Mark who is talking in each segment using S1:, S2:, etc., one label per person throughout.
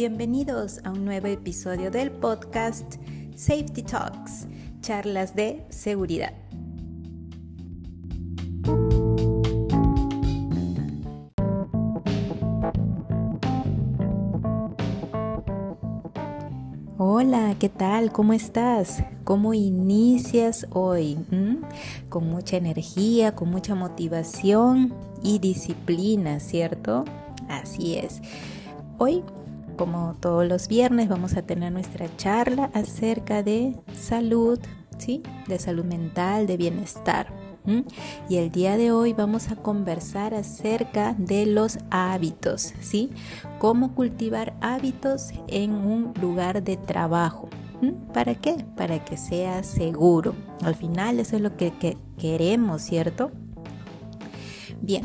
S1: Bienvenidos a un nuevo episodio del podcast Safety Talks, charlas de seguridad. Hola, ¿qué tal? ¿Cómo estás? ¿Cómo inicias hoy? ¿Mm? Con mucha energía, con mucha motivación y disciplina, ¿cierto? Así es. Hoy, como todos los viernes, vamos a tener nuestra charla acerca de salud, ¿sí? De salud mental, de bienestar. Y el día de hoy vamos a conversar acerca de los hábitos, ¿sí? Cómo cultivar hábitos en un lugar de trabajo. ¿Para qué? Para que sea seguro. Al final eso es lo que, que queremos, ¿cierto? Bien,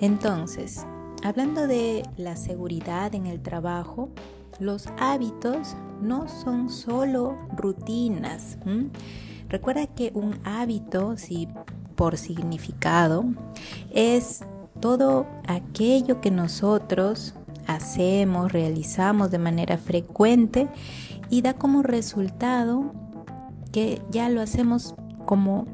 S1: entonces, hablando de la seguridad en el trabajo, los hábitos no son solo rutinas. Recuerda que un hábito, si por significado es todo aquello que nosotros hacemos, realizamos de manera frecuente y da como resultado que ya lo hacemos como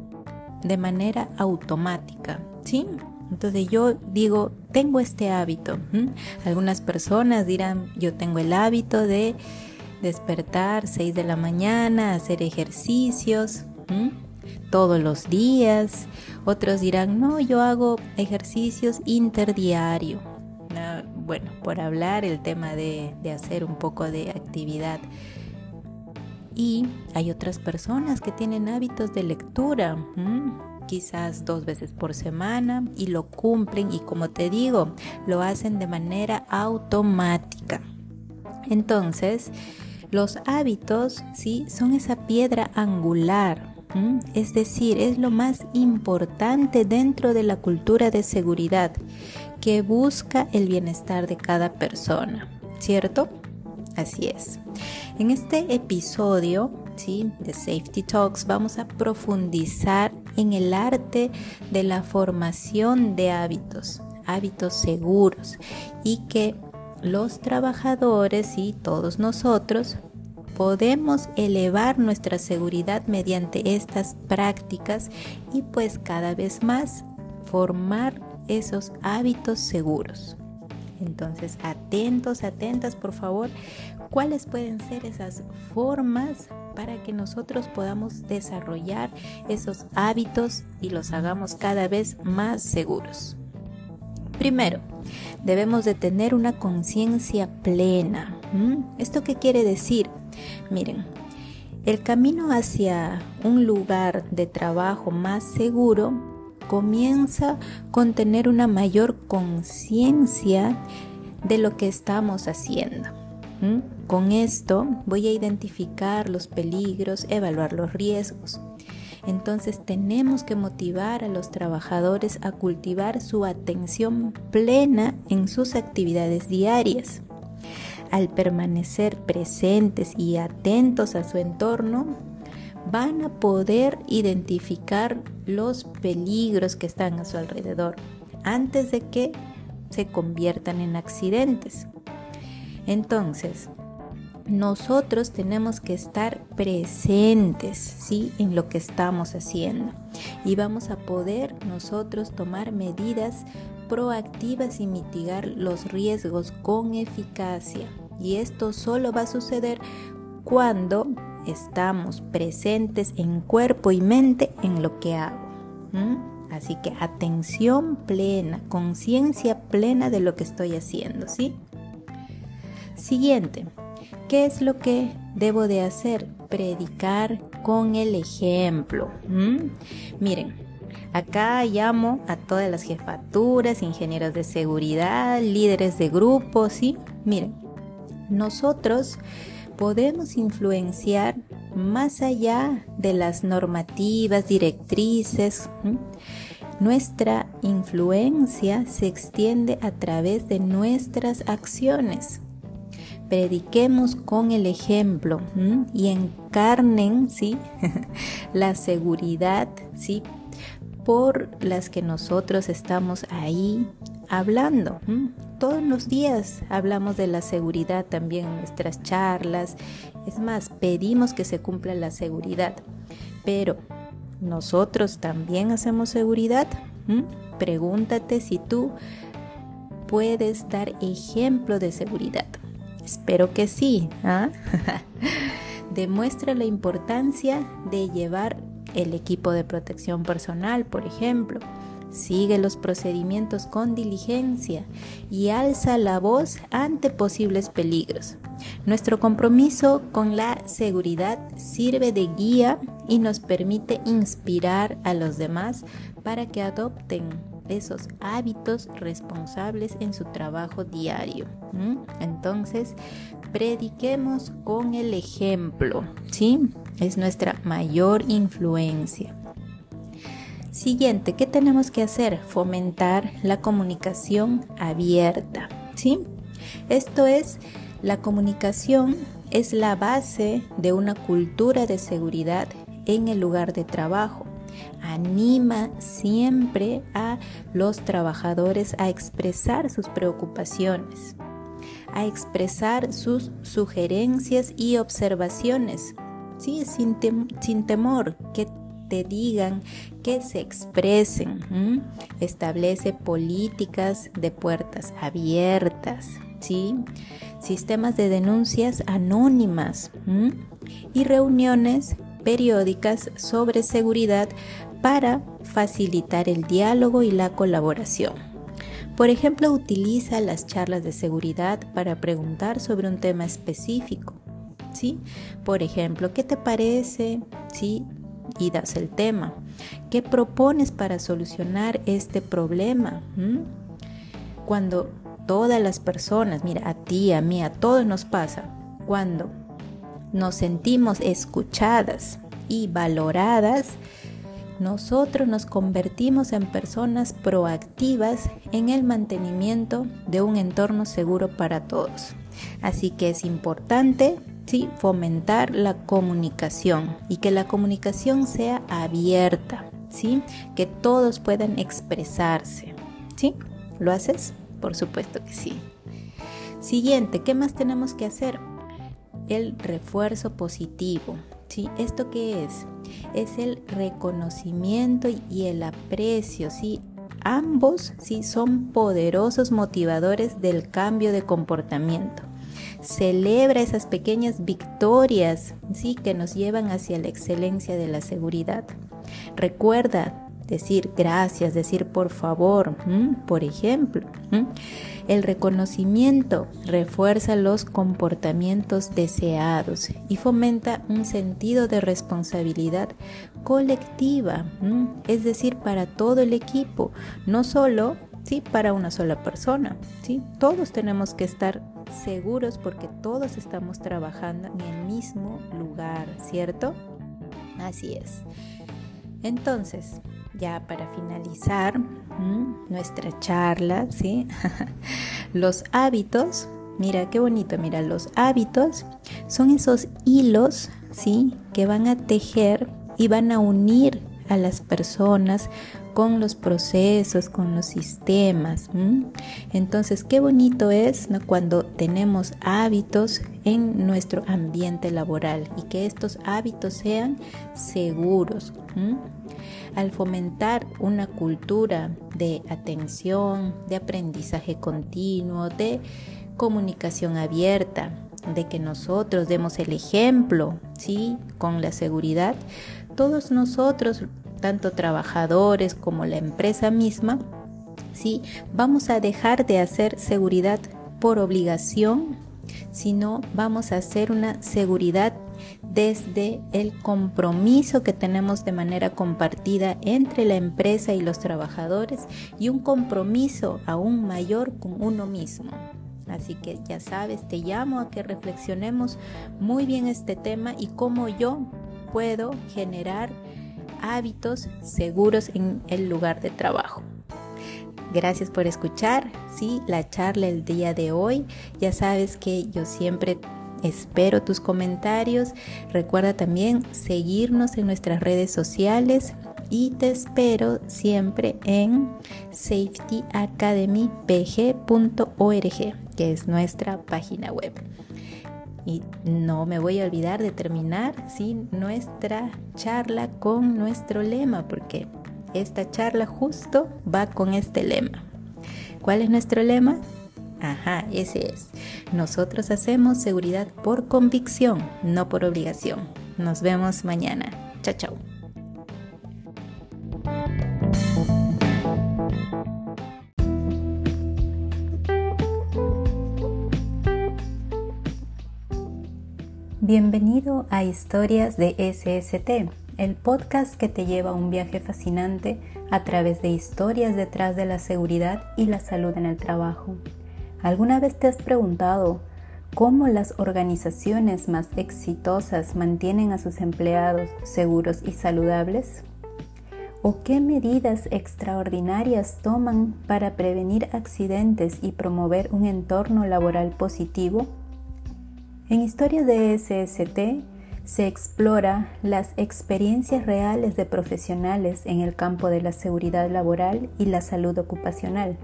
S1: de manera automática, ¿sí? Entonces yo digo, tengo este hábito. Algunas personas dirán, yo tengo el hábito de despertar 6 de la mañana, hacer ejercicios todos los días. Otros dirán, no, yo hago ejercicios interdiario. bueno, por hablar el tema de, hacer un poco de actividad. Y hay otras personas que tienen hábitos de lectura, quizás dos veces por semana, y lo cumplen y como te digo, lo hacen de manera automática. Entonces, los hábitos, sí, son esa piedra angular es decir, es lo más importante dentro de la cultura de seguridad que busca el bienestar de cada persona, ¿cierto? Así es. En este episodio de Safety Talks vamos a profundizar en el arte de la formación de hábitos, hábitos seguros y que los trabajadores y todos nosotros podemos elevar nuestra seguridad mediante estas prácticas y pues cada vez más formar esos hábitos seguros. Entonces, atentos, atentas, por favor, cuáles pueden ser esas formas para que nosotros podamos desarrollar esos hábitos y los hagamos cada vez más seguros. Primero, debemos de tener una conciencia plena. ¿Esto qué quiere decir? Miren, el camino hacia un lugar de trabajo más seguro comienza con tener una mayor conciencia de lo que estamos haciendo. Con esto voy a identificar los peligros, evaluar los riesgos. Entonces tenemos que motivar a los trabajadores a cultivar su atención plena en sus actividades diarias al permanecer presentes y atentos a su entorno, van a poder identificar los peligros que están a su alrededor antes de que se conviertan en accidentes. Entonces, nosotros tenemos que estar presentes ¿sí? en lo que estamos haciendo y vamos a poder nosotros tomar medidas proactivas y mitigar los riesgos con eficacia. Y esto solo va a suceder cuando estamos presentes en cuerpo y mente en lo que hago. Así que atención plena, conciencia plena de lo que estoy haciendo, ¿sí? Siguiente, ¿qué es lo que debo de hacer? Predicar con el ejemplo. Miren, acá llamo a todas las jefaturas, ingenieros de seguridad, líderes de grupos, ¿sí? Miren, nosotros podemos influenciar más allá de las normativas, directrices. Nuestra influencia se extiende a través de nuestras acciones. Prediquemos con el ejemplo y encarnen ¿sí? la seguridad ¿sí? Por las que nosotros estamos ahí hablando. Todos los días hablamos de la seguridad también en nuestras charlas. Es más, pedimos que se cumpla la seguridad. Pero, ¿nosotros también hacemos seguridad? Pregúntate si tú puedes dar ejemplo de seguridad. Espero que sí. ¿ah? Demuestra la importancia de llevar el equipo de protección personal, por ejemplo. Sigue los procedimientos con diligencia y alza la voz ante posibles peligros. Nuestro compromiso con la seguridad sirve de guía y nos permite inspirar a los demás para que adopten esos hábitos responsables en su trabajo diario. Entonces, prediquemos con el ejemplo, ¿sí? Es nuestra mayor influencia. Siguiente, ¿qué tenemos que hacer? Fomentar la comunicación abierta, ¿sí? Esto es, la comunicación es la base de una cultura de seguridad en el lugar de trabajo anima siempre a los trabajadores a expresar sus preocupaciones, a expresar sus sugerencias y observaciones, ¿sí? sin, temor que te digan, que se expresen. Establece políticas de puertas abiertas, ¿sí? sistemas de denuncias anónimas y reuniones periódicas sobre seguridad para facilitar el diálogo y la colaboración. Por ejemplo, utiliza las charlas de seguridad para preguntar sobre un tema específico. ¿Sí? Por ejemplo, ¿qué te parece? ¿Sí? Y das el tema. ¿Qué propones para solucionar este problema? Cuando todas las personas, mira, a ti, a mí, a todos nos pasa, cuando nos sentimos escuchadas y valoradas, nosotros nos convertimos en personas proactivas en el mantenimiento de un entorno seguro para todos. Así que es importante ¿sí? fomentar la comunicación y que la comunicación sea abierta, ¿sí? que todos puedan expresarse. ¿sí? ¿Lo haces? Por supuesto que sí. Siguiente, ¿qué más tenemos que hacer? el refuerzo positivo. ¿sí? ¿Esto qué es? Es el reconocimiento y el aprecio. ¿sí? Ambos ¿sí? son poderosos motivadores del cambio de comportamiento. Celebra esas pequeñas victorias ¿sí? que nos llevan hacia la excelencia de la seguridad. Recuerda decir gracias, decir por favor, por ejemplo. El reconocimiento refuerza los comportamientos deseados y fomenta un sentido de responsabilidad colectiva, es decir, para todo el equipo, no solo ¿sí? para una sola persona. ¿sí? Todos tenemos que estar seguros porque todos estamos trabajando en el mismo lugar, ¿cierto? Así es. Entonces, ya para finalizar nuestra charla, ¿sí? los hábitos, mira qué bonito, mira, los hábitos son esos hilos, ¿sí? Que van a tejer y van a unir a las personas con los procesos, con los sistemas. Entonces, qué bonito es cuando tenemos hábitos en nuestro ambiente laboral y que estos hábitos sean seguros al fomentar una cultura de atención, de aprendizaje continuo, de comunicación abierta, de que nosotros demos el ejemplo, ¿sí? Con la seguridad, todos nosotros, tanto trabajadores como la empresa misma, ¿sí? Vamos a dejar de hacer seguridad por obligación, sino vamos a hacer una seguridad desde el compromiso que tenemos de manera compartida entre la empresa y los trabajadores y un compromiso aún mayor con uno mismo. Así que ya sabes, te llamo a que reflexionemos muy bien este tema y cómo yo puedo generar hábitos seguros en el lugar de trabajo. Gracias por escuchar, sí, la charla el día de hoy. Ya sabes que yo siempre Espero tus comentarios. Recuerda también seguirnos en nuestras redes sociales y te espero siempre en safetyacademypg.org, que es nuestra página web. Y no me voy a olvidar de terminar ¿sí? nuestra charla con nuestro lema, porque esta charla justo va con este lema. ¿Cuál es nuestro lema? Ajá, ese es. Nosotros hacemos seguridad por convicción, no por obligación. Nos vemos mañana. Chao, chao. Bienvenido a Historias de SST, el podcast que te lleva a un viaje fascinante a través de historias detrás de la seguridad y la salud en el trabajo. ¿Alguna vez te has preguntado cómo las organizaciones más exitosas mantienen a sus empleados seguros y saludables? ¿O qué medidas extraordinarias toman para prevenir accidentes y promover un entorno laboral positivo? En Historias de SST se explora las experiencias reales de profesionales en el campo de la seguridad laboral y la salud ocupacional.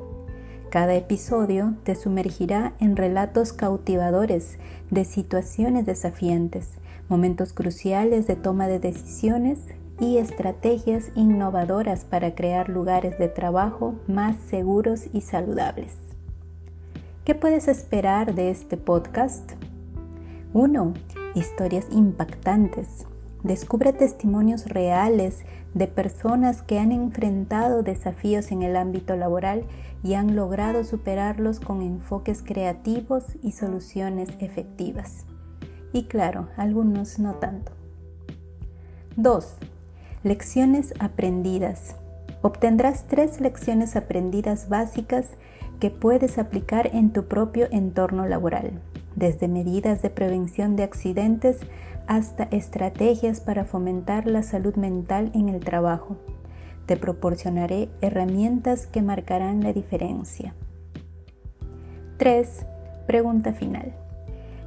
S1: Cada episodio te sumergirá en relatos cautivadores de situaciones desafiantes, momentos cruciales de toma de decisiones y estrategias innovadoras para crear lugares de trabajo más seguros y saludables. ¿Qué puedes esperar de este podcast? 1. Historias impactantes. Descubre testimonios reales de personas que han enfrentado desafíos en el ámbito laboral y han logrado superarlos con enfoques creativos y soluciones efectivas. Y claro, algunos no tanto. 2. Lecciones aprendidas. Obtendrás tres lecciones aprendidas básicas que puedes aplicar en tu propio entorno laboral desde medidas de prevención de accidentes hasta estrategias para fomentar la salud mental en el trabajo. Te proporcionaré herramientas que marcarán la diferencia. 3. Pregunta final.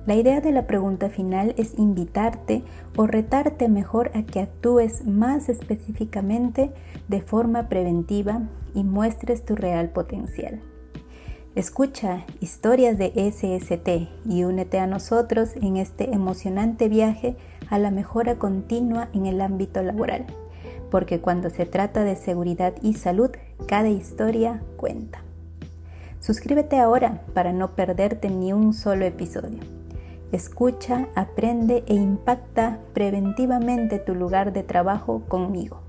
S1: La idea de la pregunta final es invitarte o retarte mejor a que actúes más específicamente de forma preventiva y muestres tu real potencial. Escucha historias de SST y únete a nosotros en este emocionante viaje a la mejora continua en el ámbito laboral, porque cuando se trata de seguridad y salud, cada historia cuenta. Suscríbete ahora para no perderte ni un solo episodio. Escucha, aprende e impacta preventivamente tu lugar de trabajo conmigo.